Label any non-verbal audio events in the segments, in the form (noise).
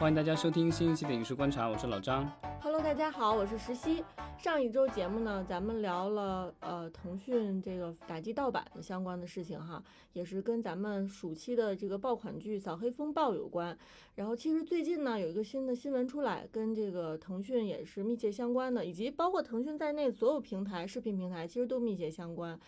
欢迎大家收听新一期的影视观察，我是老张。Hello，大家好，我是石溪。上一周节目呢，咱们聊了呃腾讯这个打击盗版的相关的事情哈，也是跟咱们暑期的这个爆款剧《扫黑风暴》有关。然后其实最近呢有一个新的新闻出来，跟这个腾讯也是密切相关的，以及包括腾讯在内所有平台视频平台其实都密切相关。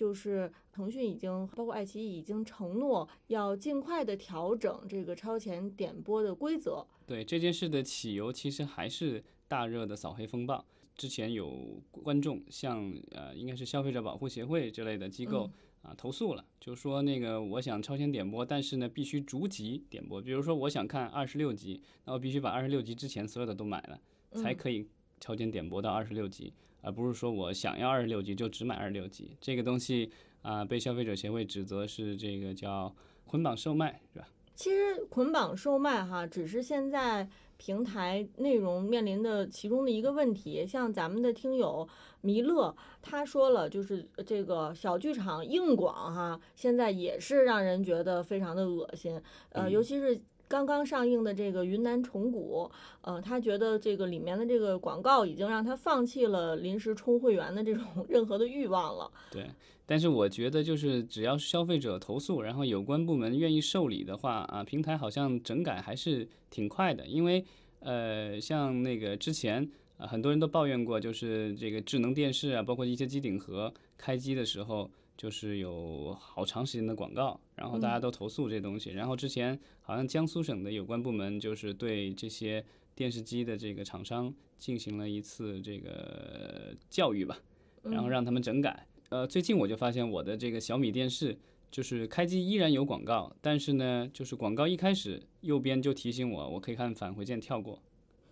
就是腾讯已经包括爱奇艺已经承诺要尽快的调整这个超前点播的规则。对这件事的起由，其实还是大热的扫黑风暴。之前有观众向呃，应该是消费者保护协会之类的机构啊投诉了，就说那个我想超前点播，但是呢必须逐集点播。比如说我想看二十六集，那我必须把二十六集之前所有的都买了，才可以超前点播到二十六集，而不是说我想要二十六集就只买二十六集。这个东西啊、被消费者协会指责是这个叫捆绑售卖，是吧？其实捆绑售卖哈，只是现在平台内容面临的其中的一个问题。像咱们的听友弥勒，他说了，就是这个小剧场硬广哈，现在也是让人觉得非常的恶心。呃，嗯尤其是刚刚上映的这个云南虫谷，呃，他觉得这个里面的这个广告已经让他放弃了临时充会员的这种 (laughs) 任何的欲望了。对，但是我觉得就是只要是消费者投诉，然后有关部门愿意受理的话啊，平台好像整改还是挺快的。因为呃，像那个之前啊，很多人都抱怨过，就是这个智能电视啊，包括一些机顶盒开机的时候，就是有好长时间的广告，然后大家都投诉这东西。然后之前好像江苏省的有关部门就是对这些电视机的这个厂商进行了一次这个教育吧。然后让他们整改。呃，最近我就发现我的这个小米电视，就是开机依然有广告，但是呢，就是广告一开始右边就提醒我，我可以看返回键跳过。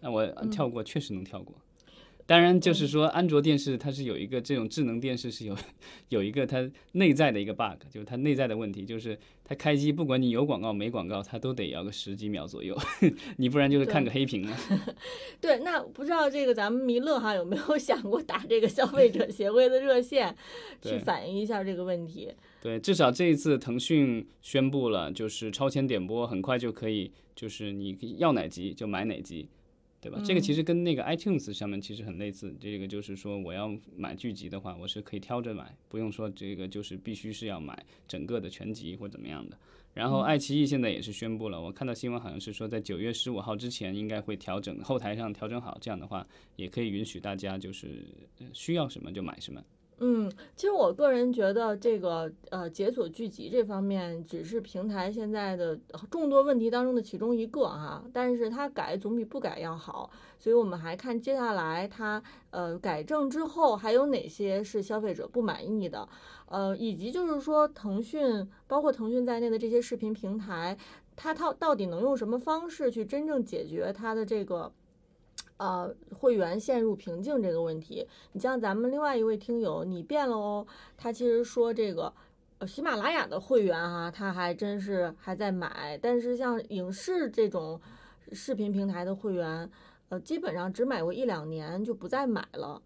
那我呃跳过确实能跳过。当然，就是说安卓电视它是有一个这种智能电视是有有一个它内在的一个 bug，就是它内在的问题，就是它开机不管你有广告没广告，它都得要个十几秒左右，(laughs) 你不然就是看个黑屏了。(laughs) 对，那不知道这个咱们弥勒哈有没有想过打这个消费者协会的热线，去反映一下这个问题？对，至少这一次腾讯宣布了，就是超前点播很快就可以，就是你要哪集就买哪集，对吧？这个其实跟那个 iTunes 上面其实很类似。这个就是说，我要买剧集的话，我是可以挑着买，不用说这个就是必须是要买整个的全集或怎么样的。然后爱奇艺现在也是宣布了，我看到新闻好像是说在九月十五号之前应该会调整后台上调整好，这样的话也可以允许大家就是呃需要什么就买什么。嗯，其实我个人觉得这个呃解锁剧集这方面只是平台现在的众多问题当中的其中一个哈，但是它改总比不改要好，所以我们还看接下来它呃改正之后还有哪些是消费者不满意的，呃，以及就是说腾讯包括腾讯在内的这些视频平台，它到到底能用什么方式去真正解决它的这个。呃，会员陷入瓶颈这个问题，你像咱们另外一位听友，你变了哦，他其实说这个，呃，喜马拉雅的会员哈、他还真是还在买，但是像影视这种视频平台的会员，呃，基本上只买过一两年就不再买了。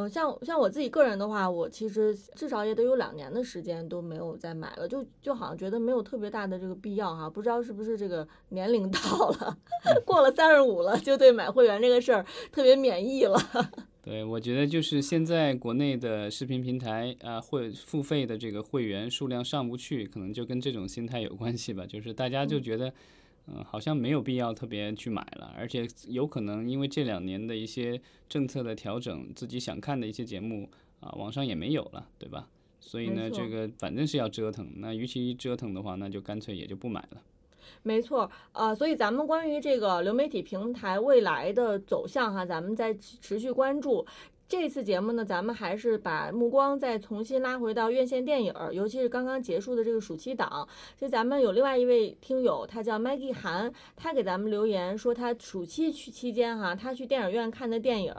呃，像像我自己个人的话，我其实至少也得有两年的时间都没有再买了，就就好像觉得没有特别大的这个必要哈，不知道是不是这个年龄到了，(laughs) 过了三十五了，就对买会员这个事儿特别免疫了。(laughs) 对，我觉得就是现在国内的视频平台啊，会付费的这个会员数量上不去，可能就跟这种心态有关系吧。就是大家就觉得，嗯、好像没有必要特别去买了，而且有可能因为这两年的一些政策的调整，自己想看的一些节目啊，网上也没有了，对吧？所以呢，这个反正是要折腾，那与其折腾的话，那就干脆也就不买了。没错，呃，所以咱们关于这个流媒体平台未来的走向哈，咱们在持续关注。这次节目呢，咱们还是把目光再重新拉回到院线电影，尤其是刚刚结束的这个暑期档。所以咱们有另外一位听友，他叫 Maggie 韩，他给咱们留言说，他暑期去期间哈，他去电影院看的电影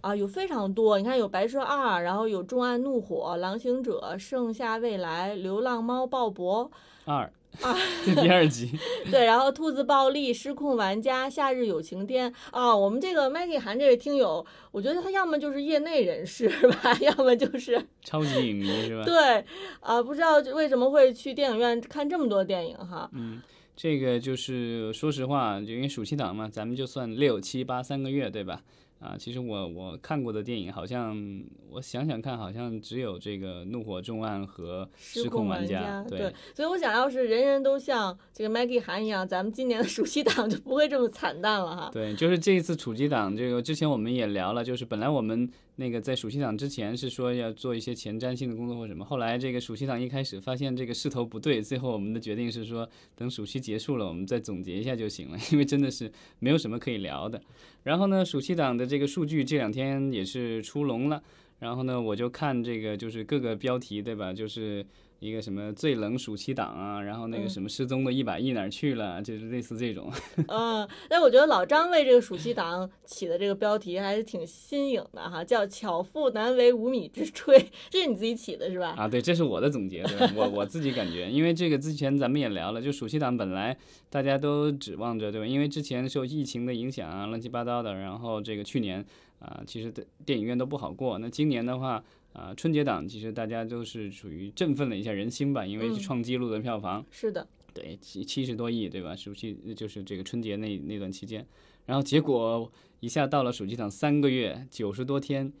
啊有非常多。你看有《白蛇二》，然后有《重案怒火》《狼行者》《盛夏未来》《流浪猫鲍勃》。二 (laughs) 这第二集。(laughs) 对，然后兔子暴力、失控玩家、夏日有晴天啊，我们这个 Maggie 韩这位听友，我觉得他要么就是业内人士吧，(laughs) 要么就是超级影迷是吧？对，啊，不知道为什么会去电影院看这么多电影哈。嗯，这个就是说实话，就因为暑期档嘛，咱们就算六七八三个月，对吧？啊，其实我我看过的电影，好像我想想看，好像只有这个《怒火重案》和《失控玩家》。对，所以我想要是人人都像这个 Maggie 韩一样，咱们今年的暑期档就不会这么惨淡了哈。对，就是这一次暑期档，这个之前我们也聊了，就是本来我们。那个在暑期档之前是说要做一些前瞻性的工作或什么，后来这个暑期档一开始发现这个势头不对，最后我们的决定是说等暑期结束了，我们再总结一下就行了，因为真的是没有什么可以聊的。然后呢，暑期档的这个数据这两天也是出笼了，然后呢，我就看这个就是各个标题对吧，就是。一个什么最冷暑期档啊，然后那个什么失踪的一百亿哪儿去了，就是类似这种。(laughs) 嗯，但我觉得老张为这个暑期档起的这个标题还是挺新颖的哈，叫“巧妇难为无米之炊”，这是你自己起的是吧？啊，对，这是我的总结，对我我自己感觉，因为这个之前咱们也聊了，就暑期档本来大家都指望着对吧？因为之前受疫情的影响啊，乱七八糟的，然后这个去年啊，其实电影院都不好过，那今年的话。啊，春节档其实大家都是属于振奋了一下人心吧，因为创纪录的票房。是的，对，七七十多亿，对吧？暑期就是这个春节那那段期间，然后结果一下到了暑期档三个月九十多天，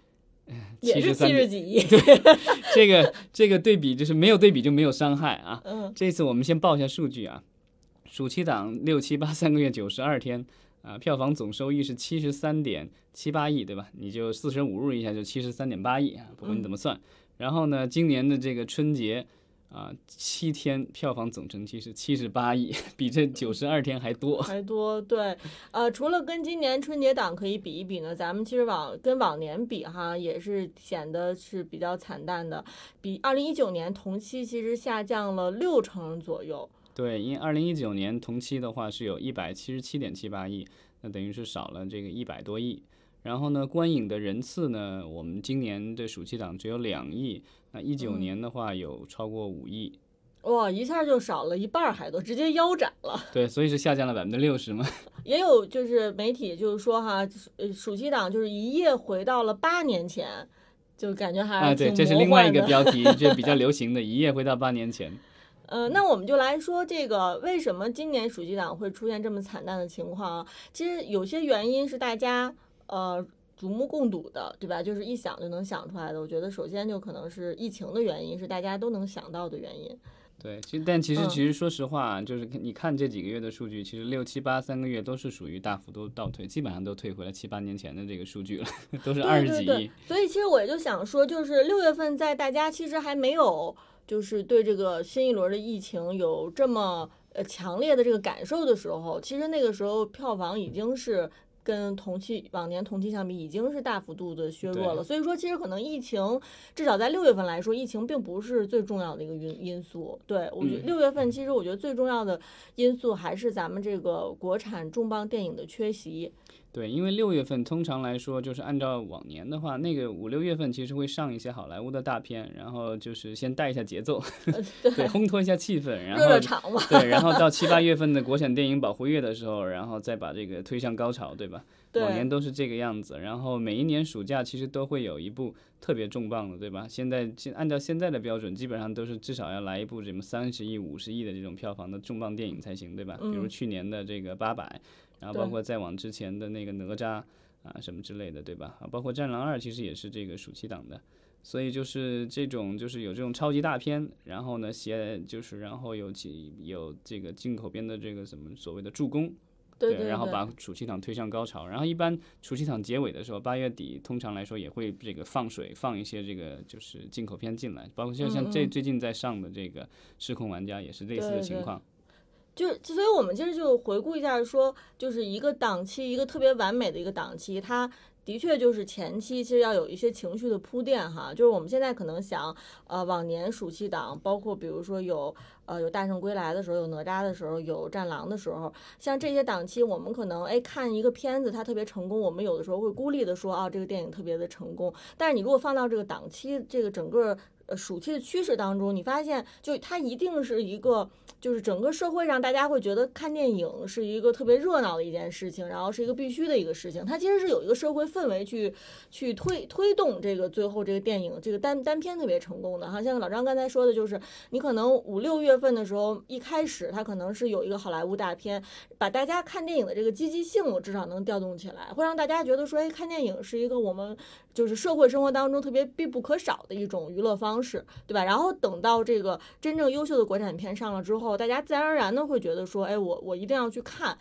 也是七十几亿。对，(laughs) 这个这个对比就是没有对比就没有伤害啊。嗯。这次我们先报一下数据啊，暑期档六七八三个月九十二天。啊，票房总收益是七十三点七八亿，对吧？你就四舍五入一下，就七十三点八亿啊，不管你怎么算。然后呢，今年的这个春节啊，七天票房总成绩是七十八亿，比这九十二天还多，还多。对，呃，除了跟今年春节档可以比一比呢，咱们其实往跟往年比哈，也是显得是比较惨淡的，比二零一九年同期其实下降了六成左右。对，因为二零一九年同期的话是有一百七十七点七八亿，那等于是少了这个一百多亿。然后呢，观影的人次呢，我们今年的暑期档只有两亿，那一九年的话有超过五亿。哇，一下就少了一半还多，直接腰斩了。对，所以是下降了百分之六十嘛。(laughs) 也有就是媒体就是说哈，呃，暑期档就是一夜回到了八年前，就感觉还啊，对，这是另外一个标题，(laughs) 就比较流行的，一夜回到八年前。呃，那我们就来说这个，为什么今年暑期档会出现这么惨淡的情况啊？其实有些原因是大家呃瞩目共睹的，对吧？就是一想就能想出来的。我觉得首先就可能是疫情的原因，是大家都能想到的原因。对，其实但其实其实说实话，就是你看这几个月的数据，其实六七八三个月都是属于大幅度倒退，基本上都退回了七八年前的这个数据了，(laughs) 都是二十几亿。所以其实我也就想说，就是六月份在大家其实还没有。就是对这个新一轮的疫情有这么呃强烈的这个感受的时候，其实那个时候票房已经是跟同期往年同期相比，已经是大幅度的削弱了。所以说，其实可能疫情至少在六月份来说，疫情并不是最重要的一个因因素。对我觉得六月份其实我觉得最重要的因素还是咱们这个国产重磅电影的缺席。对，因为六月份通常来说，就是按照往年的话，那个五六月份其实会上一些好莱坞的大片，然后就是先带一下节奏，(laughs) 对，烘托一下气氛，然后热热场嘛。对，然后到七八月份的国产电影保护月的时候，然后再把这个推向高潮，对吧？往年都是这个样子。然后每一年暑假其实都会有一部特别重磅的，对吧？现在现按照现在的标准，基本上都是至少要来一部什么三十亿、五十亿的这种票房的重磅电影才行，对吧？比如去年的这个八佰。然后包括再往之前的那个哪吒啊什么之类的，对吧？啊，包括战狼二其实也是这个暑期档的，所以就是这种就是有这种超级大片，然后呢携就是然后有几有这个进口片的这个什么所谓的助攻，对，然后把暑期档推向高潮。然后一般暑期档结尾的时候，八月底通常来说也会这个放水放一些这个就是进口片进来，包括像像这最近在上的这个失控玩家也是类似的情况。就是，所以我们其实就回顾一下，说就是一个档期，一个特别完美的一个档期，它的确就是前期其实要有一些情绪的铺垫哈。就是我们现在可能想，呃，往年暑期档，包括比如说有呃有《大圣归来》的时候，有哪吒的时候，有《战狼》的时候，像这些档期，我们可能哎看一个片子它特别成功，我们有的时候会孤立的说啊这个电影特别的成功。但是你如果放到这个档期，这个整个。呃暑期的趋势当中，你发现就它一定是一个，就是整个社会上大家会觉得看电影是一个特别热闹的一件事情，然后是一个必须的一个事情。它其实是有一个社会氛围去去推推动这个最后这个电影这个单单片特别成功的哈。像老张刚才说的，就是你可能五六月份的时候，一开始它可能是有一个好莱坞大片，把大家看电影的这个积极性，我至少能调动起来，会让大家觉得说，哎，看电影是一个我们就是社会生活当中特别必不可少的一种娱乐方式，对吧？然后等到这个真正优秀的国产片上了之后，大家自然而然的会觉得说，哎，我我一定要去看。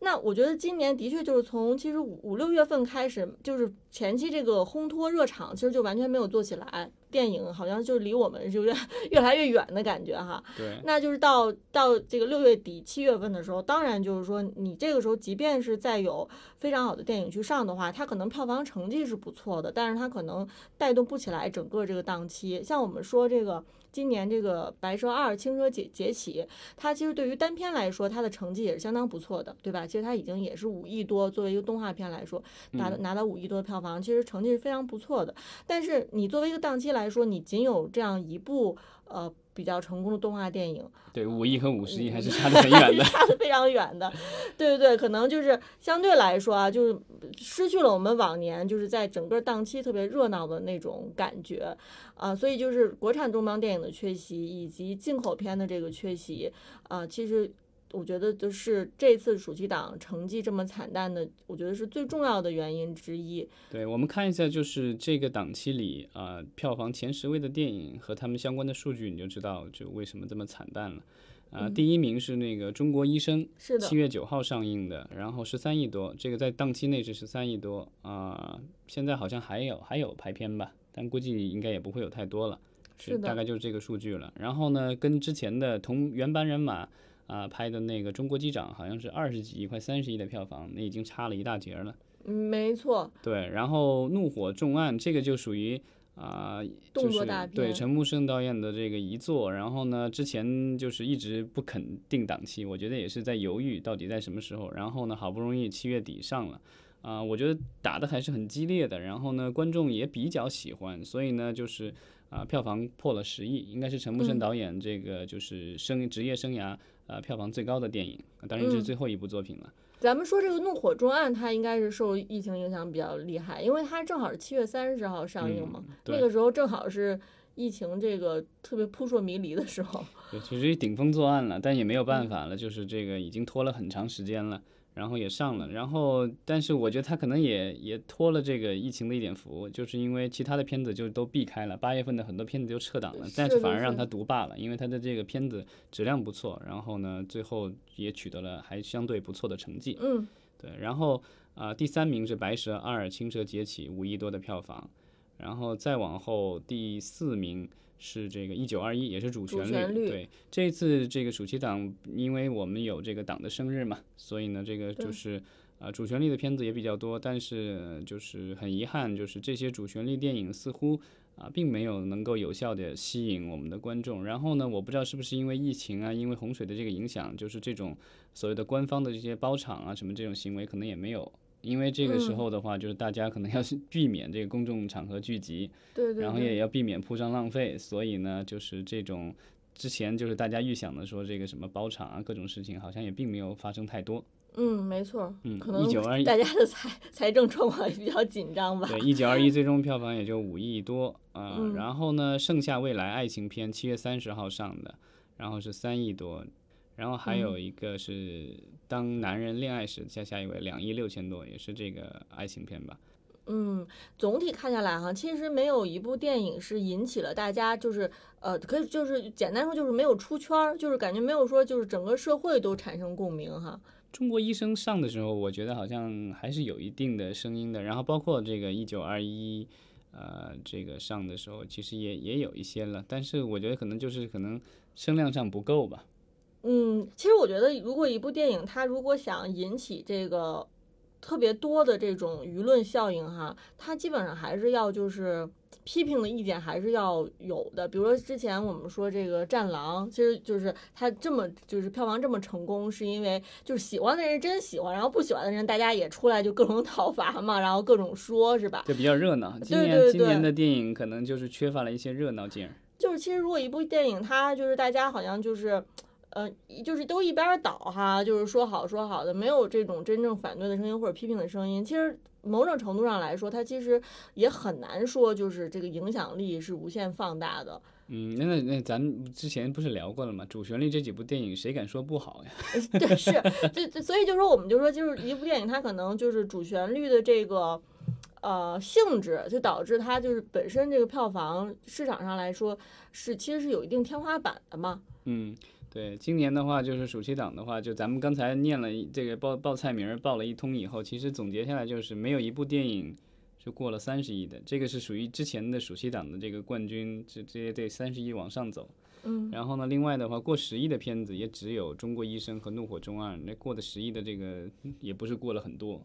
那我觉得今年的确就是从其实五五六月份开始，就是前期这个烘托热场，其实就完全没有做起来。电影好像就离我们就是 (laughs) 越来越远的感觉哈。对。那就是到到这个六月底七月份的时候，当然就是说你这个时候即便是再有非常好的电影去上的话，它可能票房成绩是不错的，但是它可能带动不起来整个这个档期。像我们说这个。今年这个《白蛇二：轻车解解起》，它其实对于单片来说，它的成绩也是相当不错的，对吧？其实它已经也是五亿多，作为一个动画片来说，拿拿到五亿多的票房，其实成绩是非常不错的。但是你作为一个档期来说，你仅有这样一部，呃。比较成功的动画电影，对五亿和五十亿还是差得很远的，(laughs) 差得非常远的。对对对，可能就是相对来说啊，就是失去了我们往年就是在整个档期特别热闹的那种感觉啊。所以就是国产重磅电影的缺席，以及进口片的这个缺席啊，其实。我觉得就是这次暑期档成绩这么惨淡的，我觉得是最重要的原因之一。对，我们看一下，就是这个档期里啊，票房前十位的电影和他们相关的数据，你就知道就为什么这么惨淡了。啊，第一名是那个《中国医生》，是的，七月九号上映的，然后十三亿多，这个在档期内是十三亿多啊。现在好像还有还有排片吧，但估计应该也不会有太多了，是大概就是这个数据了。然后呢，跟之前的同原班人马。啊，拍的那个《中国机长》好像是二十几亿，快三十亿的票房，那已经差了一大截了。嗯，没错。对，然后《怒火重案》这个就属于啊，就是对陈木胜导演的这个遗作。然后呢，之前就是一直不肯定档期，我觉得也是在犹豫到底在什么时候。然后呢，好不容易七月底上了，啊，我觉得打的还是很激烈的。然后呢，观众也比较喜欢，所以呢，就是啊，票房破了十亿，应该是陈木胜导演这个就是生职业生涯。呃，票房最高的电影，当然这是最后一部作品了。咱们说这个《怒火重案》，它应该是受疫情影响比较厉害，因为它正好是七月三十号上映嘛，那个时候正好是疫情这个特别扑朔迷离的时候。对，其实顶风作案了，但也没有办法了，就是这个已经拖了很长时间了。然后也上了，然后但是我觉得他可能也也托了这个疫情的一点福，就是因为其他的片子就都避开了，八月份的很多片子就撤档了，但是反而让他独霸了，因为他的这个片子质量不错，然后呢最后也取得了还相对不错的成绩。嗯，对，然后啊第三名是《白蛇二：青蛇劫起》，五亿多的票房，然后再往后第四名。是这个一九二一，也是主旋律。对，这次这个暑期档，因为我们有这个党的生日嘛，所以呢，这个就是啊，主旋律的片子也比较多。但是就是很遗憾，就是这些主旋律电影似乎啊，并没有能够有效的吸引我们的观众。然后呢，我不知道是不是因为疫情啊，因为洪水的这个影响，就是这种所谓的官方的这些包场啊，什么这种行为，可能也没有。因为这个时候的话，就是大家可能要避免这个公众场合聚集，对对，然后也要避免铺张浪费，所以呢，就是这种之前就是大家预想的说这个什么包场啊，各种事情好像也并没有发生太多。嗯，没错，嗯，可能一九二一 (laughs) 大家的财财政状况也比较紧张吧。对，一九二一 (laughs) 最终票房也就五亿多啊，然后呢，盛夏未来爱情片七月三十号上的，然后是三亿多。然后还有一个是当男人恋爱时，下下一位两亿六千多，也是这个爱情片吧。嗯，总体看下来哈，其实没有一部电影是引起了大家就是呃，可以就是简单说就是没有出圈儿，就是感觉没有说就是整个社会都产生共鸣哈。中国医生上的时候，我觉得好像还是有一定的声音的。然后包括这个一九二一，呃，这个上的时候其实也也有一些了，但是我觉得可能就是可能声量上不够吧。嗯，其实我觉得，如果一部电影它如果想引起这个特别多的这种舆论效应哈，它基本上还是要就是批评的意见还是要有的。比如说之前我们说这个《战狼》，其实就是它这么就是票房这么成功，是因为就是喜欢的人真喜欢，然后不喜欢的人大家也出来就各种 (laughs) 讨伐嘛，然后各种说是吧？就比较热闹。今年今年的电影可能就是缺乏了一些热闹劲儿。就是其实如果一部电影它就是大家好像就是。呃，就是都一边倒哈，就是说好说好的，没有这种真正反对的声音或者批评的声音。其实某种程度上来说，它其实也很难说，就是这个影响力是无限放大的。嗯，那那那咱们之前不是聊过了吗？主旋律这几部电影，谁敢说不好呀？(laughs) 对，是，这这，所以就说我们就说，就是一部电影，它可能就是主旋律的这个呃性质，就导致它就是本身这个票房市场上来说是其实是有一定天花板的嘛。嗯。对，今年的话就是暑期档的话，就咱们刚才念了这个报报菜名儿报了一通以后，其实总结下来就是没有一部电影是过了三十亿的，这个是属于之前的暑期档的这个冠军，这这些得三十亿往上走。嗯，然后呢，另外的话过十亿的片子也只有《中国医生》和《怒火中二》，那过的十亿的这个也不是过了很多。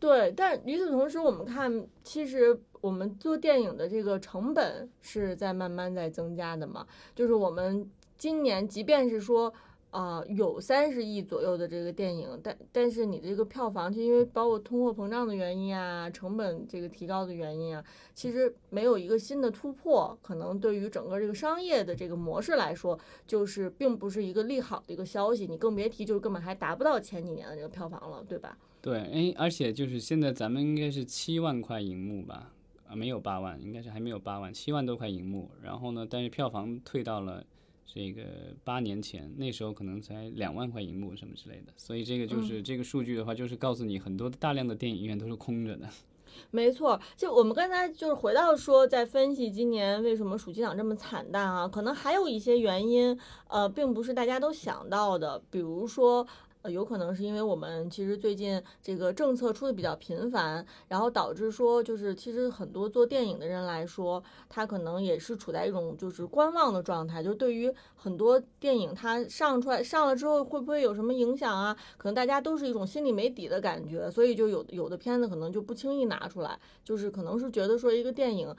对，但与此同时，我们看，其实我们做电影的这个成本是在慢慢在增加的嘛，就是我们。今年即便是说，啊，有三十亿左右的这个电影，但但是你这个票房，就因为包括通货膨胀的原因啊，成本这个提高的原因啊，其实没有一个新的突破，可能对于整个这个商业的这个模式来说，就是并不是一个利好的一个消息。你更别提就是根本还达不到前几年的这个票房了，对吧？对，哎，而且就是现在咱们应该是七万块银幕吧？啊，没有八万，应该是还没有八万，七万多块银幕。然后呢，但是票房退到了。这个八年前那时候可能才两万块银幕什么之类的，所以这个就是这个数据的话，就是告诉你很多大量的电影院都是空着的。(laughs) 没错，就我们刚才就是回到说，在分析今年为什么暑期档这么惨淡啊，可能还有一些原因，呃，并不是大家都想到的，比如说。呃，有可能是因为我们其实最近这个政策出的比较频繁，然后导致说就是其实很多做电影的人来说，他可能也是处在一种就是观望的状态，就是对于很多电影它上出来上了之后会不会有什么影响啊？可能大家都是一种心里没底的感觉，所以就有有的片子可能就不轻易拿出来，就是可能是觉得说一个电影。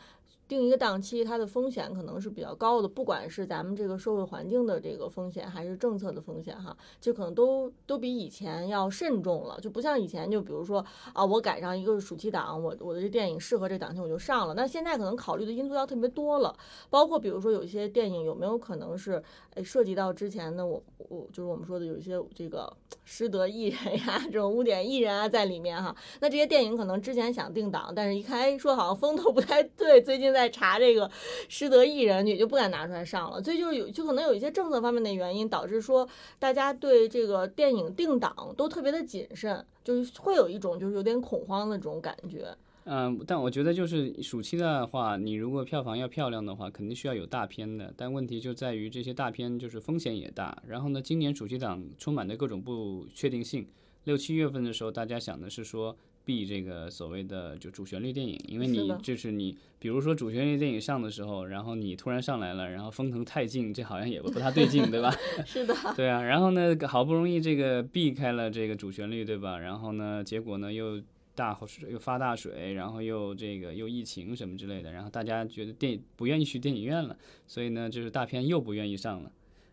定一个档期，它的风险可能是比较高的，不管是咱们这个社会环境的这个风险，还是政策的风险，哈，就可能都都比以前要慎重了，就不像以前，就比如说啊，我赶上一个暑期档，我我的这电影适合这档期我就上了。那现在可能考虑的因素要特别多了，包括比如说有一些电影有没有可能是，哎，涉及到之前的我我就是我们说的有一些这个失德艺人呀，这种污点艺人啊在里面哈。那这些电影可能之前想定档，但是一看，哎，说好像风头不太对，最近在。在查这个失德艺人，也就不敢拿出来上了。所以就是有，就可能有一些政策方面的原因，导致说大家对这个电影定档都特别的谨慎，就是会有一种就是有点恐慌的这种感觉。嗯，但我觉得就是暑期的话，你如果票房要漂亮的话，肯定需要有大片的。但问题就在于这些大片就是风险也大。然后呢，今年暑期档充满着各种不确定性。六七月份的时候，大家想的是说。避这个所谓的就主旋律电影，因为你就是你，比如说主旋律电影上的时候，然后你突然上来了，然后风腾太劲，这好像也不太对劲，对吧？(laughs) 是的。对啊，然后呢，好不容易这个避开了这个主旋律，对吧？然后呢，结果呢又大水又发大水，然后又这个又疫情什么之类的，然后大家觉得电不愿意去电影院了，所以呢，就是大片又不愿意上了。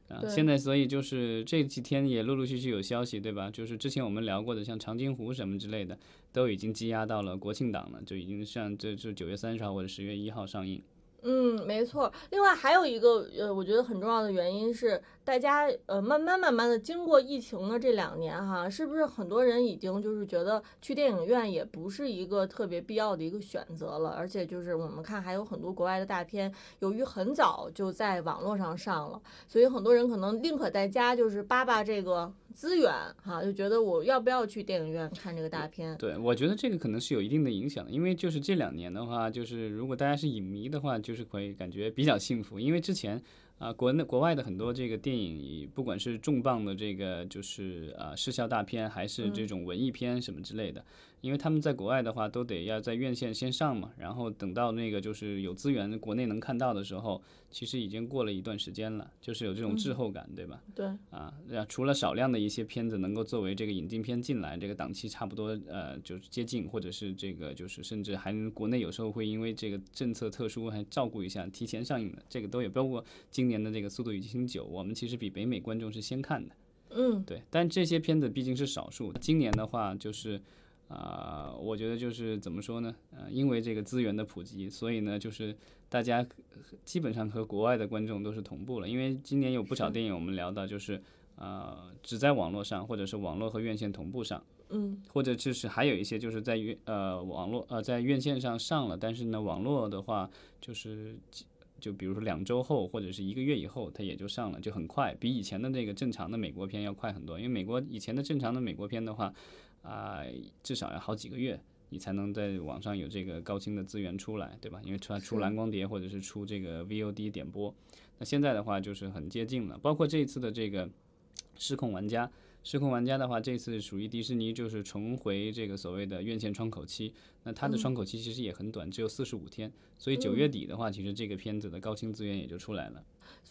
啊，现在所以就是这几天也陆陆续续有消息，对吧？就是之前我们聊过的，像长津湖什么之类的，都已经积压到了国庆档了，就已经像这就九月三十号或者十月一号上映。嗯，没错。另外还有一个呃，我觉得很重要的原因是，大家呃慢慢慢慢的经过疫情的这两年哈，是不是很多人已经就是觉得去电影院也不是一个特别必要的一个选择了？而且就是我们看还有很多国外的大片，由于很早就在网络上上了，所以很多人可能宁可在家就是扒扒这个。资源哈，就觉得我要不要去电影院看这个大片？对，我觉得这个可能是有一定的影响，因为就是这两年的话，就是如果大家是影迷的话，就是会感觉比较幸福，因为之前。啊，国内国外的很多这个电影，不管是重磅的这个就是啊视效大片，还是这种文艺片什么之类的，因为他们在国外的话，都得要在院线先上嘛，然后等到那个就是有资源国内能看到的时候，其实已经过了一段时间了，就是有这种滞后感，对吧？对。啊，除了少量的一些片子能够作为这个引进片进来，这个档期差不多呃就是接近，或者是这个就是甚至还国内有时候会因为这个政策特殊还照顾一下提前上映的，这个都有，包括今。年的这个《速度与激情九》，我们其实比北美观众是先看的，嗯，对。但这些片子毕竟是少数。今年的话，就是，啊、我觉得就是怎么说呢？呃，因为这个资源的普及，所以呢，就是大家基本上和国外的观众都是同步了。因为今年有不少电影我们聊到，就是呃，只在网络上，或者是网络和院线同步上。嗯或者就是还有一些就是在院呃网络呃在院线上上了，但是呢网络的话就是几就比如说两周后或者是一个月以后它也就上了，就很快，比以前的那个正常的美国片要快很多。因为美国以前的正常的美国片的话，啊、至少要好几个月。你才能在网上有这个高清的资源出来，对吧？因为出出蓝光碟或者是出这个 VOD 点播，那现在的话就是很接近了。包括这一次的这个《失控玩家》，失控玩家的话，这次属于迪士尼就是重回这个所谓的院线窗口期。那它的窗口期其实也很短，只有四十五天，所以九月底的话，其实这个片子的高清资源也就出来了。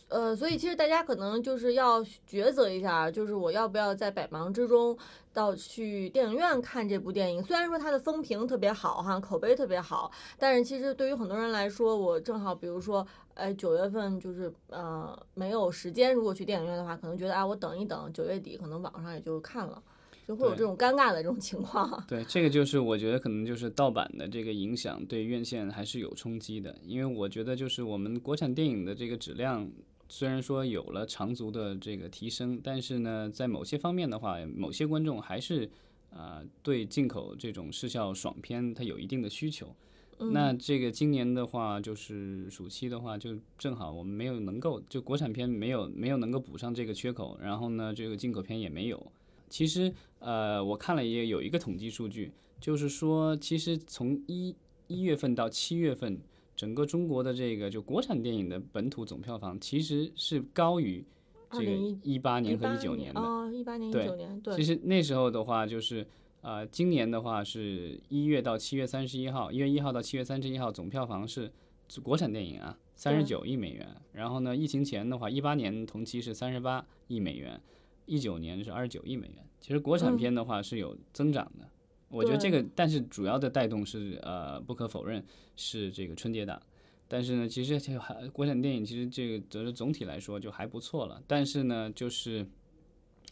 呃，所以其实大家可能就是要抉择一下，就是我要不要在百忙之中到去电影院看这部电影。虽然说它的风评特别好哈，口碑特别好，但是其实对于很多人来说，我正好比如说，哎，九月份就是呃没有时间，如果去电影院的话，可能觉得啊，我等一等，九月底可能网上也就看了，就会有这种尴尬的这种情况。对，这个就是我觉得可能就是盗版的这个影响对院线还是有冲击的，因为我觉得就是我们国产电影的这个质量。虽然说有了长足的这个提升，但是呢，在某些方面的话，某些观众还是啊、呃对进口这种视效爽片它有一定的需求。那这个今年的话，就是暑期的话，就正好我们没有能够就国产片没有没有能够补上这个缺口，然后呢，这个进口片也没有。其实呃，我看了也有一个统计数据，就是说，其实从一一月份到七月份，整个中国的这个就国产电影的本土总票房其实是高于这个2011一八年和18一九年的。哦，一八年、一对九年，对，其实那时候的话，就是呃，今年的话是一月到七月三十一号，一月一号到七月三十一号总票房是国产电影啊三十九亿美元。然后呢，疫情前的话，一八年同期是三十八亿美元，一九年是二十九亿美元。其实国产嗯片的话是有增长的，我觉得这个，但是主要的带动是呃，不可否认是这个春节档。但是呢，其实这还国产电影其实这个总体来说就还不错了。但是呢，就是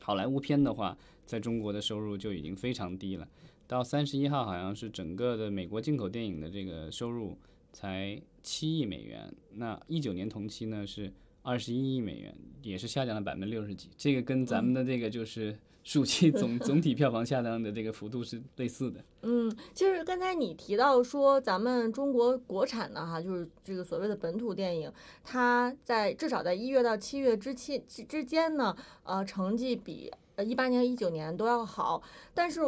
好莱坞片的话，在中国的收入就已经非常低了。到三十一号，好像是整个的美国进口电影的这个收入才七亿美元，那一九年同期呢是二十一亿美元，也是下降了百分之六十几。这个跟咱们的这个就是暑期总 (laughs) 总体票房下降的这个幅度是类似的。嗯，其实刚才你提到说，咱们中国国产的哈，就是这个所谓的本土电影，它在至少在一月到七月之期之之间呢，呃，成绩比呃一八年、一九年都要好。但是，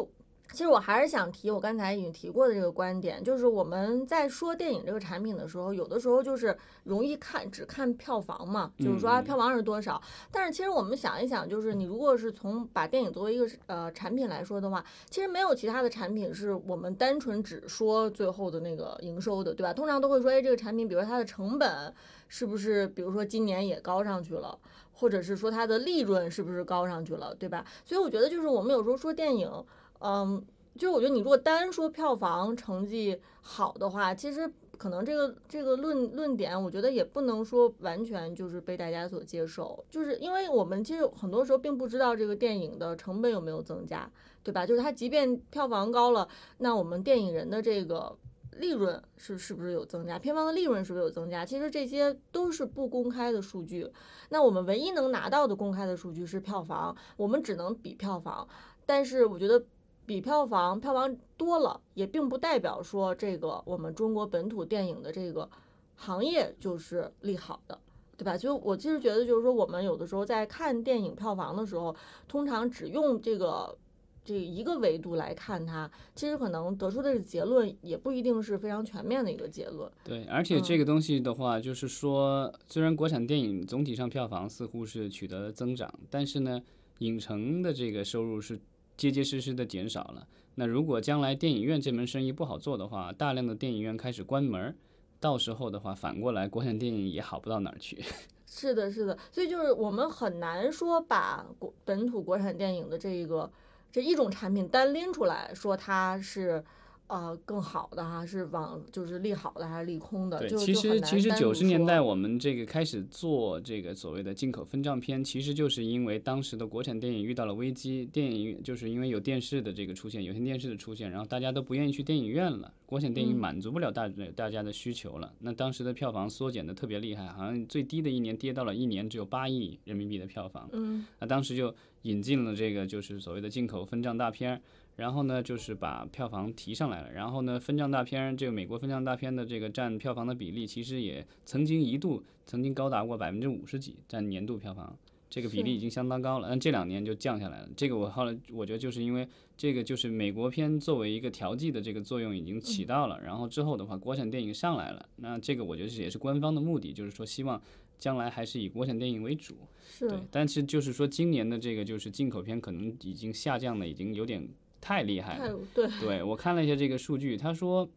其实我还是想提我刚才已经提过的这个观点，就是我们在说电影这个产品的时候，有的时候就是容易看只看票房嘛，就是说啊票房是多少。但是其实我们想一想，就是你如果是从把电影作为一个呃产品来说的话，其实没有其他的产品是我们单纯只说最后的那个营收的，对吧？通常都会说，哎，这个产品，比如说它的成本是不是，比如说今年也高上去了，或者是说它的利润是不是高上去了，对吧？所以我觉得就是我们有时候说电影，嗯，就是我觉得你如果单说票房成绩好的话，其实。可能这个这个论论点，我觉得也不能说完全就是被大家所接受，就是因为我们其实很多时候并不知道这个电影的成本有没有增加，对吧？就是它即便票房高了，那我们电影人的这个利润是是不是有增加？片方的利润是不是有增加？其实这些都是不公开的数据。那我们唯一能拿到的公开的数据是票房，我们只能比票房。但是我觉得比票房，票房多了，也并不代表说这个我们中国本土电影的这个行业就是利好的。对吧？就我其实觉得，就是说，我们有的时候在看电影票房的时候，通常只用这个这一个维度来看它，其实可能得出的结论也不一定是非常全面的一个结论。对，而且这个东西的话，就是说，虽然国产电影总体上票房似乎是取得了增长，但是呢，影城的这个收入是结结实实的减少了。那如果将来电影院这门生意不好做的话，大量的电影院开始关门，到时候的话，反过来国产电影也好不到哪儿去。(laughs) 是的，是的，所以就是我们很难说把国本土国产电影的这一个这一种产品单拎出来说它是呃更好的哈，是往就是利好的还是利空的？对，其实其实九十年代我们这个开始做这个所谓的进口分账片，其实就是因为当时的国产电影遇到了危机，电影就是因为有电视的这个出现，有线电视的出现，然后大家都不愿意去电影院了，国产电影嗯满足不了大大家的需求了。那当时的票房缩减的特别厉害，好像最低的一年跌到了一年只有八亿人民币的票房。嗯那当时就引进了这个就是所谓的进口分账大片儿，然后呢就是把票房提上来了，然后呢分账大片这个美国分账大片的这个占票房的比例，其实也曾经一度曾经高达过百分之五十几，占年度票房。这个比例已经相当高了，但这两年就降下来了。这个我后来我觉得就是因为这个就是美国片作为一个调剂的这个作用已经起到了，然后之后的话国产电影上来了，那这个我觉得是也是官方的目的，就是说希望将来还是以国产电影为主。是对，但是就是说今年的这个就是进口片可能已经下降的已经有点太厉害了。对对我看了一下这个数据，他说，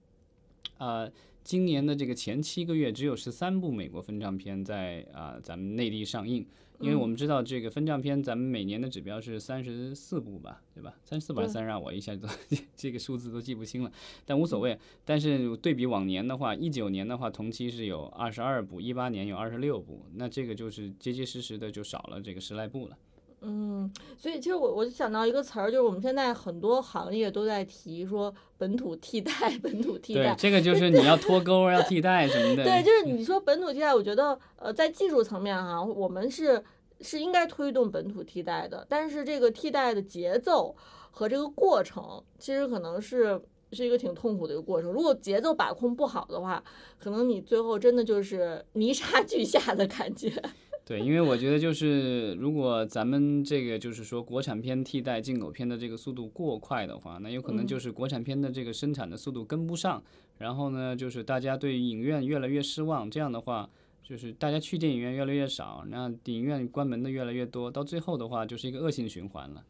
呃，今年的这个前七个月只有十三部美国分账片在啊、咱们内地上映，因为我们知道这个分账片咱们每年的指标是三十四部吧，对吧？三十四部还是三十二？我一下子都 (laughs) 这个数字都记不清了，但无所谓。但是对比往年的话，一九年的话同期是有二十二部，一八年有二十六部，那这个就是结结实实的就少了这个十来部了。嗯，所以其实我我就想到一个词儿，就是我们现在很多行业都在提说本土替代，本土替代，。对这个就是你要脱钩，要替代什么的。(laughs) 对，就是你说本土替代，我觉得呃，在技术层面哈，我们是是应该推动本土替代的，但是这个替代的节奏和这个过程，其实可能是是一个挺痛苦的一个过程。如果节奏把控不好的话，可能你最后真的就是泥沙俱下的感觉。对，因为我觉得就是如果咱们这个就是说国产片替代进口片的这个速度过快的话，那有可能就是国产片的这个生产的速度跟不上，然后呢，就是大家对影院越来越失望，这样的话。就是大家去电影院越来越少，那电影院关门的越来越多，到最后的话就是一个恶性循环了。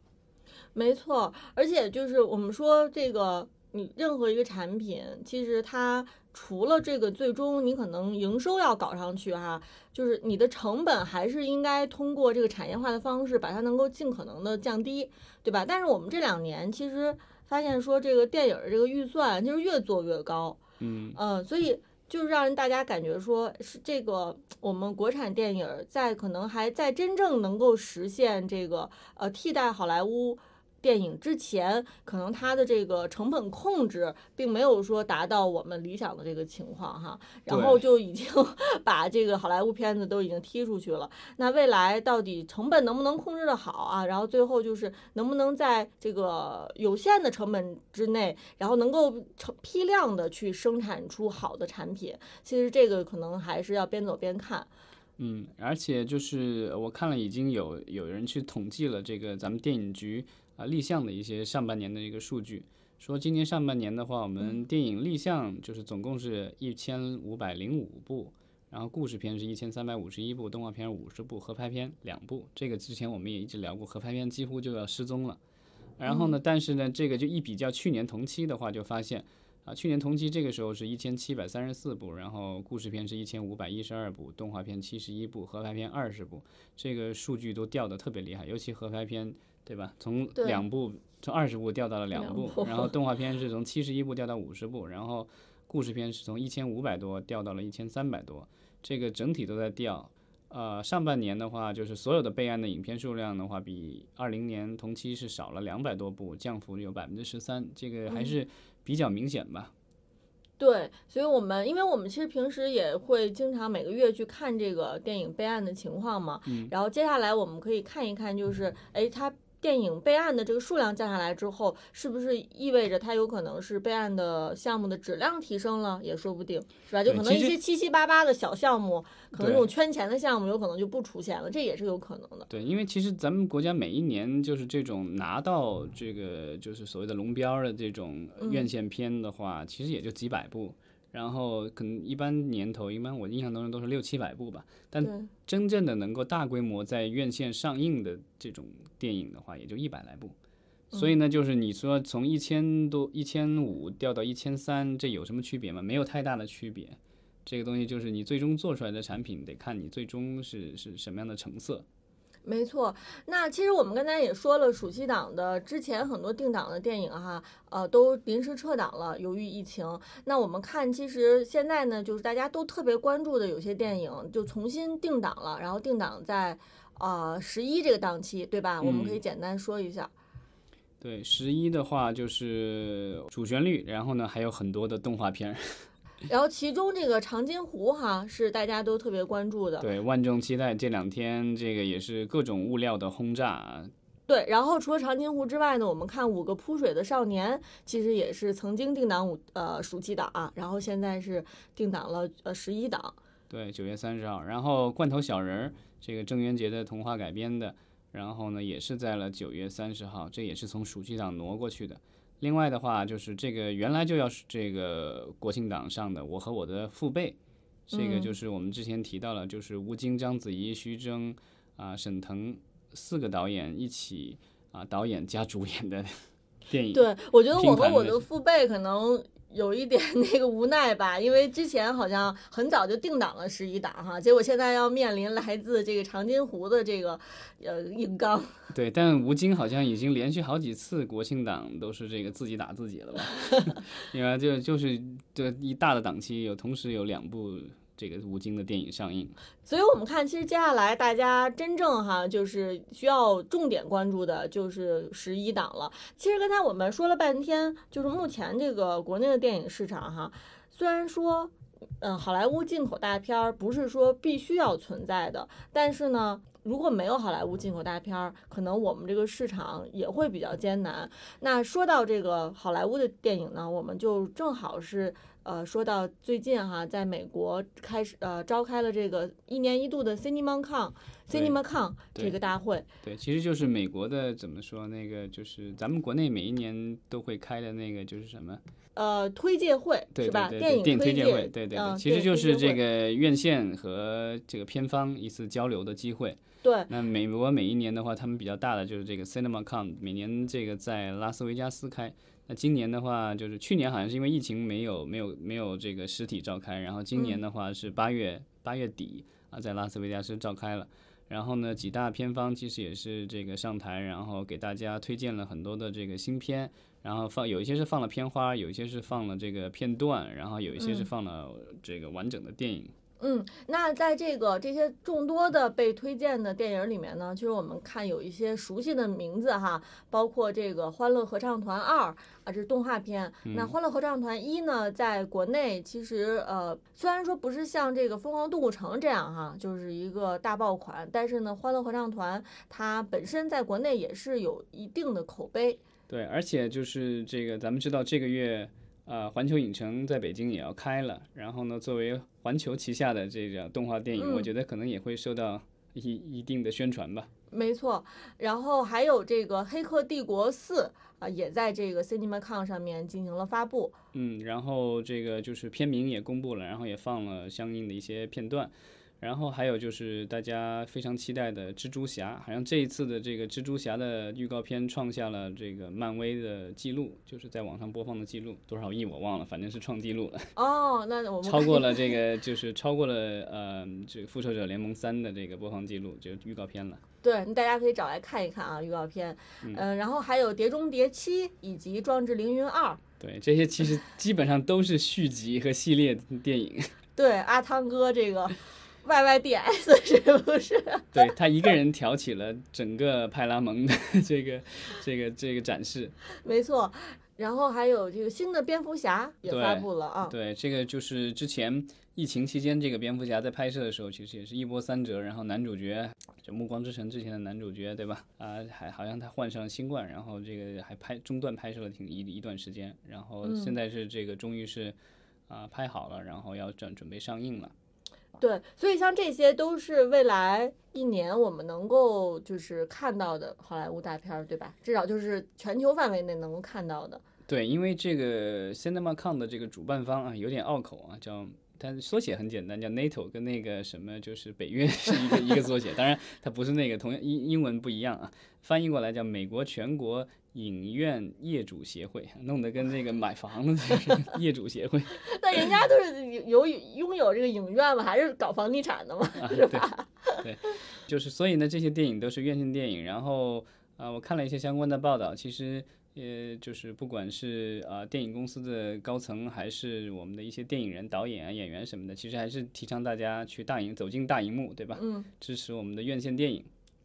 没错，而且就是我们说这个，你任何一个产品，其实它除了这个最终你可能营收要搞上去哈，就是你的成本还是应该通过这个产业化的方式把它能够尽可能的降低，对吧？但是我们这两年其实发现说这个电影儿这个预算就是越做越高，嗯，嗯，所以就是让人大家感觉说是这个我们国产电影儿在可能还在真正能够实现这个呃替代好莱坞。电影之前，可能它的这个成本控制并没有说达到我们理想的这个情况哈，然后就已经 (laughs) 把这个好莱坞片子都已经踢出去了。那未来到底成本能不能控制的好啊？然后最后就是能不能在这个有限的成本之内，然后能够成批量的去生产出好的产品。其实这个可能还是要边走边看。嗯，而且就是我看了，已经有有人去统计了这个咱们电影局啊立项的一些上半年的一个数据，说今年上半年的话，我们电影立项就是总共是一千五百零五部，然后故事片是一千三百五十一部，动画片五十部，合拍片两部。这个之前我们也一直聊过，合拍片几乎就要失踪了。然后呢，但是呢，这个就一比较去年同期的话，就发现。啊，去年同期这个时候是一千七百三十四部，然后故事片是一千五百一十二部，动画片七十一部，合拍片二十部，这个数据都掉的特别厉害，尤其合拍片，对吧？从两部从二十部掉到了两两部，然后动画片是从七十一部掉到五十部，然后故事片是从一千五百多掉到了一千三百多，这个整体都在掉。呃，上半年的话，就是所有的备案的影片数量的话，比二零年同期是少了两百多部，降幅有百分之十三，这个还是比较明显吧。对，所以我们因为我们其实平时也会经常每个月去看这个电影备案的情况嘛，然后接下来我们可以看一看，就是哎，它电影备案的这个数量降下来之后，是不是意味着它有可能是备案的项目的质量提升了，也说不定，是吧？就可能一些七七八八的小项目，可能这种圈钱的项目有可能就不出现了，这也是有可能的。对，因为其实咱们国家每一年就是这种拿到这个就是所谓的龙标的这种院线片的话，其实也就几百部，然后可能一般年头，一般我印象当中都是六七百部吧。但，真正的能够大规模在院线上映的这种电影的话，也就一百来部。所以呢，就是你说从一千多、一千五掉到一千三，这有什么区别吗？没有太大的区别。这个东西就是你最终做出来的产品，得看你最终是是什么样的成色。没错，那其实我们刚才也说了，暑期档的之前很多定档的电影哈，呃，都临时撤档了，由于疫情。那我们看，其实现在呢，就是大家都特别关注的有些电影就重新定档了，然后定档在呃十一这个档期，对吧？我们可以简单说一下。对，十一的话就是主旋律，然后呢还有很多的动画片。然后其中这个长津湖哈是大家都特别关注的，对，万众期待。这两天这个也是各种物料的轰炸。对，然后除了长津湖之外呢，我们看五个扑水的少年，其实也是曾经定档五呃暑期档啊，然后现在是定档了呃十一档。对，九月三十号。然后罐头小人儿这个郑渊洁的童话改编的，然后呢也是在了九月三十号，这也是从暑期档挪过去的。另外的话，就是这个原来就要是这个国庆档上的《我和我的父辈》，这个就是我们之前提到了，就是吴京、章子怡、徐峥啊、沈腾四个导演一起啊导演加主演的 (laughs) 电影。对，我觉得《我和我的父辈》可能。有一点 (laughs) 那个无奈吧，因为之前好像很早就定档了十一档哈，结果现在要面临来自这个长津湖的这个呃硬刚。(laughs) 对，但吴京好像已经连续好几次国庆档都是这个自己打自己了吧？(laughs) 因为就就是这一大的档期有同时有两部。这个吴京的电影上映，所以我们看，其实接下来大家真正哈就是需要重点关注的，就是十一档了。其实刚才我们说了半天，就是目前这个国内的电影市场哈，虽然说，嗯，好莱坞进口大片儿不是说必须要存在的，但是呢，如果没有好莱坞进口大片儿，可能我们这个市场也会比较艰难。那说到这个好莱坞的电影呢，我们就正好是。呃，说到最近哈，在美国开始呃召开了这个一年一度的 CinemaCon，CinemaCon 这个大会。对，其实就是美国的怎么说那个，就是咱们国内每一年都会开的那个，就是什么？呃，推介会是吧？电影推介会，对对对，其实就是这个院线和这个片方一次交流的机会。对。那美国每一年的话，他们比较大的就是这个 CinemaCon，每年这个在拉斯维加斯开。那今年的话，就是去年好像是因为疫情没有没有没有这个实体召开，然后今年的话是八月八月底啊，在拉斯维加斯召开了。然后呢，几大片方其实也是这个上台，然后给大家推荐了很多的这个新片，然后放有一些是放了片花，有一些是放了这个片段，然后有一些是放了这个完整的电影。嗯，那在这个这些众多的被推荐的电影里面呢，其实我们看有一些熟悉的名字哈，包括这个《欢乐合唱团二》啊，这是动画片。那《欢乐合唱团一》呢，在国内其实呃，虽然说不是像这个《疯狂动物城》这样哈，就是一个大爆款，但是呢，《欢乐合唱团》它本身在国内也是有一定的口碑。对，而且就是这个，咱们知道这个月。呃，环球影城在北京也要开了，然后呢，作为环球旗下的这个动画电影，我觉得可能也会受到一一定的宣传吧。没错，然后还有这个《黑客帝国四》啊，也在这个 CinemaCon 上面进行了发布。嗯，然后这个就是片名也公布了，然后也放了相应的一些片段。然后还有就是大家非常期待的蜘蛛侠，好像这一次的这个蜘蛛侠的预告片创下了这个漫威的记录，就是在网上播放的记录，多少亿我忘了，反正是创纪录了。哦，那我们超过了这个，就是超过了呃，这个复仇者联盟三的这个播放记录，就预告片了。对，大家可以找来看一看啊，预告片。嗯，然后还有碟中谍七以及壮志凌云二。对，这些其实基本上都是续集和系列电影。对，阿汤哥这个。Y Y D S (laughs) 是不是？对他一个人挑起了整个派拉蒙的这个这个这个展示。(laughs) 没错，然后还有这个新的蝙蝠侠也发布了啊。对，这个就是之前疫情期间，这个蝙蝠侠在拍摄的时候，其实也是一波三折。然后男主角就《暮光之城》之前的男主角，对吧？啊，还好像他患上了新冠，然后这个还拍中断拍摄了挺一一段时间。然后现在是这个终于是啊拍好了，然后要准准备上映了。对，所以像这些都是未来一年我们能够就是看到的好莱坞大片儿，对吧？至少就是全球范围内能够看到的。对，因为这个 CinemaCon 的这个主办方啊，有点拗口啊，叫它缩写很简单，叫 NATO，跟那个什么就是北约 (laughs) 是一个一个缩写，当然它不是那个，同样英英文不一样啊，翻译过来叫美国全国。影院业主协会弄得跟那个 (laughs) 买房子业主协会，(laughs) 那人家都是有拥有这个影院嘛，还是搞房地产的嘛，是吧？对，就是所以呢，这些电影都是院线电影。然后啊、我看了一些相关的报道，其实呃，就是不管是啊、电影公司的高层，还是我们的一些电影人、导演啊、演员什么的，其实还是提倡大家去大荧走进大荧幕，对吧？嗯。支持我们的院线电影。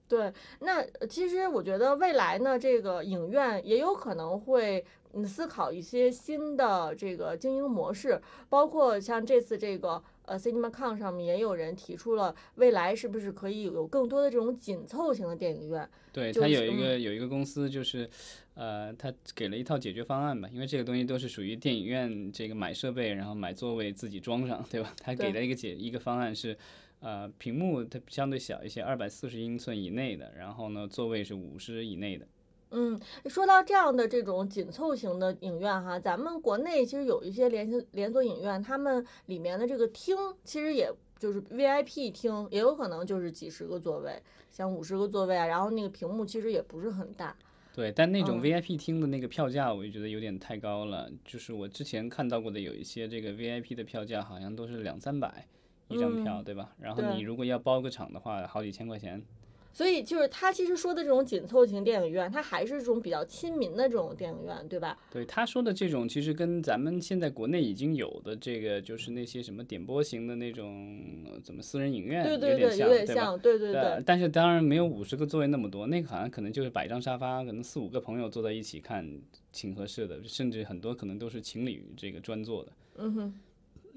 对，那呃其实我觉得未来呢，这个影院也有可能会嗯思考一些新的这个经营模式，包括像这次这个呃 CinemaCon 上面也有人提出了，未来是不是可以有更多的这种紧凑型的电影院？对，就是它有一个有一个公司，就是，呃，他给了一套解决方案吧，因为这个东西都是属于电影院这个买设备，然后买座位自己装上，对吧？他给对了一个解一个方案是，呃，屏幕它相对小一些，二百四十英寸以内的，然后呢，座位是五十以内的。嗯，说到这样的这种紧凑型的影院哈，咱们国内其实有一些连锁连锁影院，他们里面的这个厅其实也就是 VIP 厅，也有可能就是几十个座位，像五十个座位啊，然后那个屏幕其实也不是很大。对，但那种嗯 VIP 厅的那个票价，我就觉得有点太高了。就是我之前看到过的有一些这个 VIP 的票价，好像都是两三百一张票，嗯对吧？然后你如果要包个场的话，好几千块钱。所以就是他其实说的这种紧凑型电影院，它还是这种比较亲民的这种电影院，对吧？对他说的这种，其实跟咱们现在国内已经有的这个，就是那些什么点播型的那种，呃怎么私人影院对对对，有点像，点对吧？像，对对对对。但是当然没有五十个座位那么多，那个好像可能就是摆一张沙发，可能四五个朋友坐在一起看挺合适的，甚至很多可能都是情侣这个专座的。嗯哼，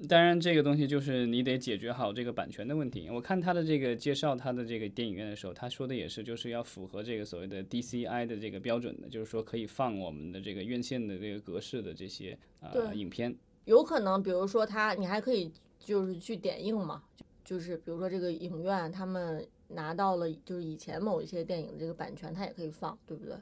当然，这个东西就是你得解决好这个版权的问题。我看他的这个介绍他的这个电影院的时候，他说的也是，就是要符合这个所谓的 DCI 的这个标准的，就是说可以放我们的这个院线的这个格式的这些呃影片。有可能，比如说他，你还可以就是去点映嘛，就就是比如说这个影院他们拿到了就是以前某一些电影的这个版权，他也可以放，对不对？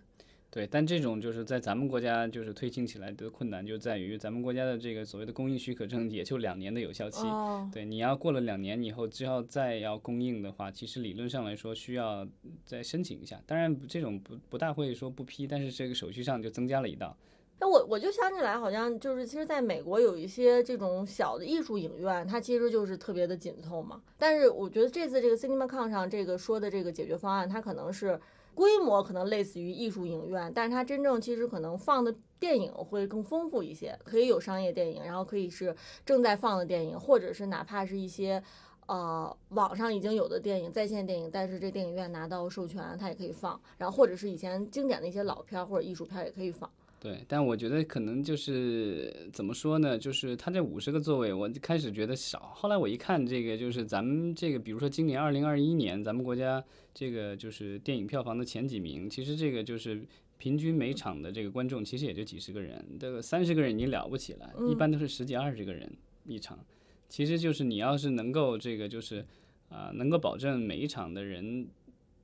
对，但这种就是在咱们国家就是推进起来的困难就在于咱们国家的这个所谓的供应许可证也就两年的有效期。哦，对，你要过了两年以后，之后再要供应的话，其实理论上来说需要再申请一下。当然，这种不不大会说不批，但是这个手续上就增加了一道。那我我就想起来，好像就是其实在美国有一些这种小的艺术影院，它其实就是特别的紧凑嘛。但是我觉得这次这个 CinemaCon 上这个说的这个解决方案，它可能是规模可能类似于艺术影院，但是它真正其实可能放的电影会更丰富一些，可以有商业电影，然后可以是正在放的电影，或者是哪怕是一些。呃，网上已经有的电影，在线电影，但是这电影院拿到授权，它也可以放。然后或者是以前经典的一些老片儿或者艺术片儿也可以放。对，但我觉得可能就是怎么说呢？就是他这五十个座位，我开始觉得少，后来我一看这个，就是咱们这个，比如说今年二零二一年，咱们国家这个就是电影票房的前几名，其实这个就是平均每场的这个观众其实也就几十个人，这个三十个人已经了不起了，一般都是十几二十个人一场。其实就是你要是能够这个就是啊、能够保证每一场的人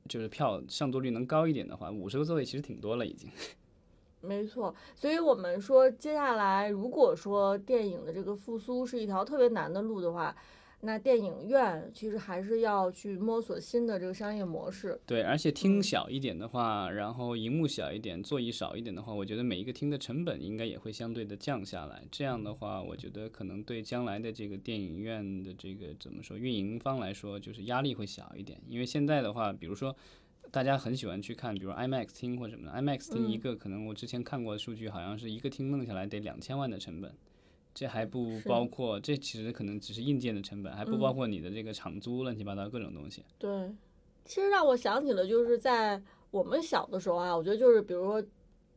就是票上座率能高一点的话，五十个座位其实挺多了已经。没错，所以我们说，接下来如果说电影的这个复苏是一条特别难的路的话，那电影院其实还是要去摸索新的这个商业模式。对，而且厅小一点的话，然后荧幕小一点，座椅少一点的话，我觉得每一个厅的成本应该也会相对的降下来。这样的话，我觉得可能对将来的这个电影院的这个怎么说，运营方来说，就是压力会小一点。因为现在的话，比如说大家很喜欢去看，比如 IMAX 厅或什么的，IMAX 厅一个可能我之前看过的数据，好像是一个厅弄下来得两千万的成本。这还不包括，这其实可能只是硬件的成本，还不包括你的这个场租、乱七八糟各种东西。对，其实让我想起了，就是在我们小的时候啊，我觉得就是比如说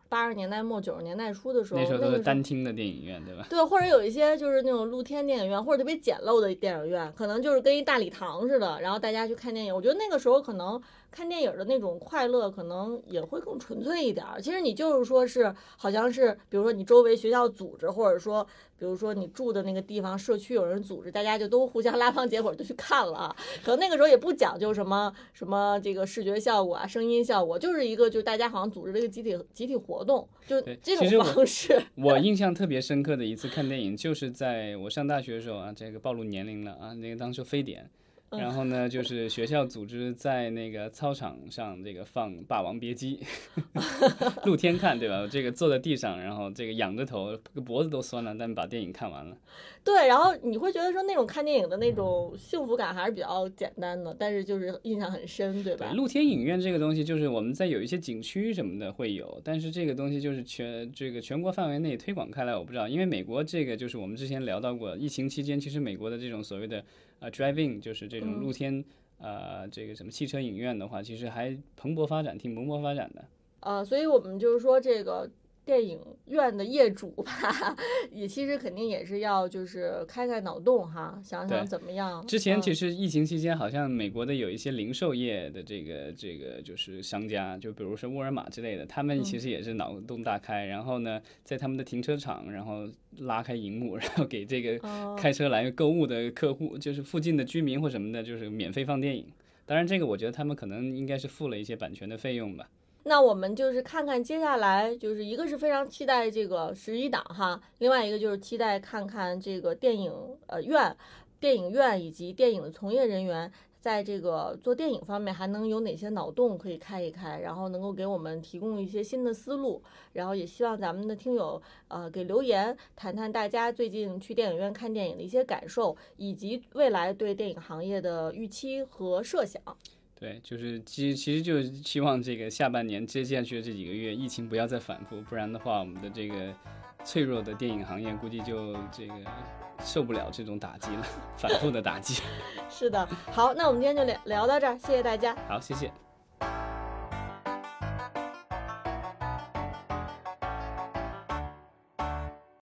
八十年代末九十年代初的时候，那时候都是那个单厅的电影院，对吧？对，或者有一些就是那种露天电影院，或者特别简陋的电影院，可能就是跟一大礼堂似的，然后大家去看电影。我觉得那个时候可能看电影的那种快乐，可能也会更纯粹一点儿。其实你就是说是，好像是比如说你周围学校组织，或者说比如说你住的那个地方社区有人组织，大家就都互相拉帮结伙就去看了啊。可能那个时候也不讲究什么什么这个视觉效果啊、声音效果，就是一个就是大家好像组织了一个集体集体活动，就这种方式。我印象特别深刻的一次看电影，就是在我上大学的时候啊，这个暴露年龄了啊，那个当时非典，然后呢，就是学校组织在那个操场上这个放《霸王别姬 (laughs) (laughs)》，露天看，对吧？这个坐在地上，然后这个仰着头，脖子都酸了，但把电影看完了。对，然后你会觉得说那种看电影的那种幸福感还是比较简单的，但是就是印象很深，对吧？露天影院这个东西，就是我们在有一些景区什么的会有，但是这个东西就是全这个全国范围内推广开来，我不知道，因为美国这个就是我们之前聊到过，疫情期间其实美国的这种所谓的呃 drive-in，就是这种露天呃这个什么汽车影院的话，其实还蓬勃发展，挺蓬勃发展的。呃，所以我们就是说这个。电影院的业主吧，(laughs) 也其实肯定也是要就是开开脑洞哈，想想怎么样。之前其实疫情期间，好像美国的有一些零售业的这个这个就是商家，就比如说沃尔玛之类的，他们其实也是脑洞大开。然后呢，在他们的停车场，然后拉开荧幕，(laughs) 然后给这个开车来购物的客户，就是附近的居民或什么的，就是免费放电影。当然，这个我觉得他们可能应该是付了一些版权的费用吧。那我们就是看看接下来，就是一个是非常期待这个十一档哈，另外一个就是期待看看这个电影呃院、电影院以及电影的从业人员在这个做电影方面还能有哪些脑洞可以开一开，然后能够给我们提供一些新的思路，然后也希望咱们的听友呃给留言谈谈大家最近去电影院看电影的一些感受，以及未来对电影行业的预期和设想。对，就是其其实就是希望这个下半年接下去的这几个月，疫情不要再反复，不然的话，我们的这个脆弱的电影行业估计就这个受不了这种打击了，反复的打击。(laughs) 是的，好，那我们今天就聊聊到这儿，谢谢大家。好，谢谢。